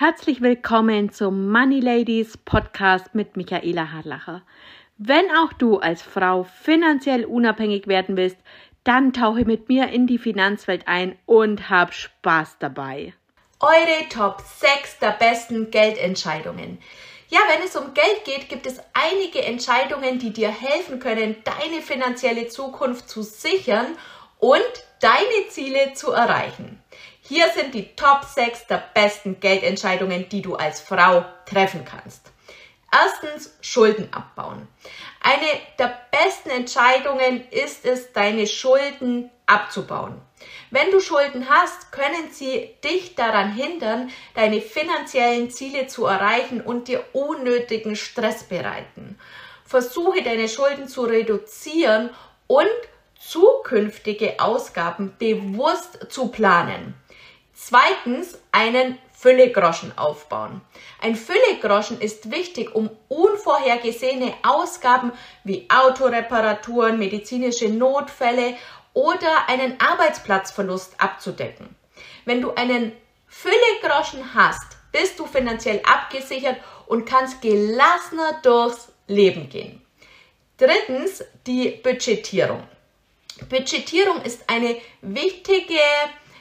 Herzlich willkommen zum Money Ladies Podcast mit Michaela Harlacher. Wenn auch du als Frau finanziell unabhängig werden willst, dann tauche mit mir in die Finanzwelt ein und hab Spaß dabei. Eure Top 6 der besten Geldentscheidungen. Ja, wenn es um Geld geht, gibt es einige Entscheidungen, die dir helfen können, deine finanzielle Zukunft zu sichern und deine Ziele zu erreichen. Hier sind die Top 6 der besten Geldentscheidungen, die du als Frau treffen kannst. Erstens Schulden abbauen. Eine der besten Entscheidungen ist es, deine Schulden abzubauen. Wenn du Schulden hast, können sie dich daran hindern, deine finanziellen Ziele zu erreichen und dir unnötigen Stress bereiten. Versuche deine Schulden zu reduzieren und zukünftige Ausgaben bewusst zu planen. Zweitens, einen Füllegroschen aufbauen. Ein Füllegroschen ist wichtig, um unvorhergesehene Ausgaben wie Autoreparaturen, medizinische Notfälle oder einen Arbeitsplatzverlust abzudecken. Wenn du einen Füllegroschen hast, bist du finanziell abgesichert und kannst gelassener durchs Leben gehen. Drittens, die Budgetierung. Budgetierung ist eine wichtige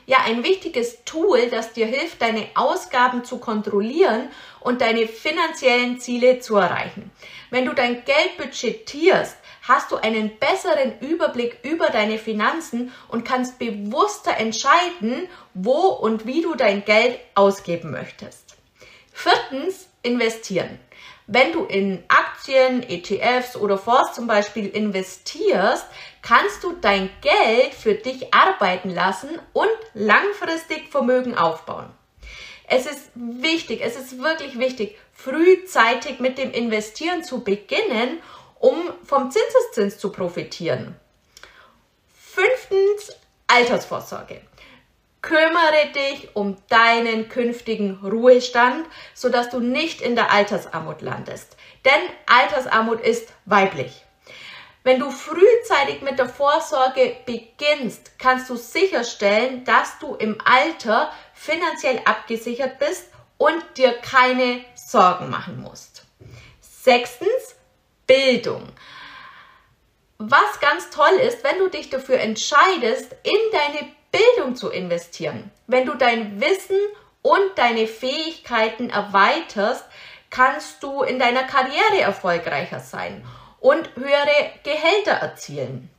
ja ein wichtiges Tool, das dir hilft, deine Ausgaben zu kontrollieren und deine finanziellen Ziele zu erreichen. Wenn du dein Geld budgetierst, hast du einen besseren Überblick über deine Finanzen und kannst bewusster entscheiden, wo und wie du dein Geld ausgeben möchtest. Viertens, investieren. Wenn du in Aktien, ETFs oder Fonds zum Beispiel investierst, kannst du dein Geld für dich arbeiten lassen und langfristig Vermögen aufbauen. Es ist wichtig, es ist wirklich wichtig, frühzeitig mit dem Investieren zu beginnen, um vom Zinseszins zu profitieren. Fünftens, Altersvorsorge. Kümmere dich um deinen künftigen Ruhestand, sodass du nicht in der Altersarmut landest. Denn Altersarmut ist weiblich. Wenn du frühzeitig mit der Vorsorge beginnst, kannst du sicherstellen, dass du im Alter finanziell abgesichert bist und dir keine Sorgen machen musst. Sechstens, Bildung. Was ganz toll ist, wenn du dich dafür entscheidest, in deine Bildung zu investieren. Wenn du dein Wissen und deine Fähigkeiten erweiterst, kannst du in deiner Karriere erfolgreicher sein und höhere Gehälter erzielen.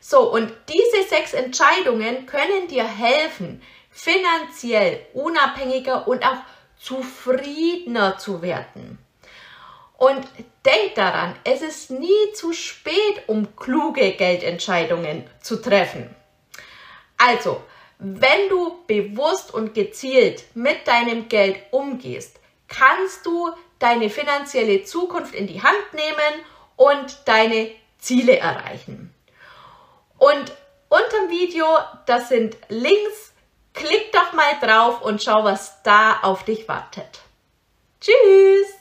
So, und diese sechs Entscheidungen können dir helfen, finanziell unabhängiger und auch zufriedener zu werden. Und denk daran, es ist nie zu spät, um kluge Geldentscheidungen zu treffen. Also, wenn du bewusst und gezielt mit deinem Geld umgehst, kannst du deine finanzielle Zukunft in die Hand nehmen und deine Ziele erreichen. Und unterm Video, das sind Links, klick doch mal drauf und schau, was da auf dich wartet. Tschüss!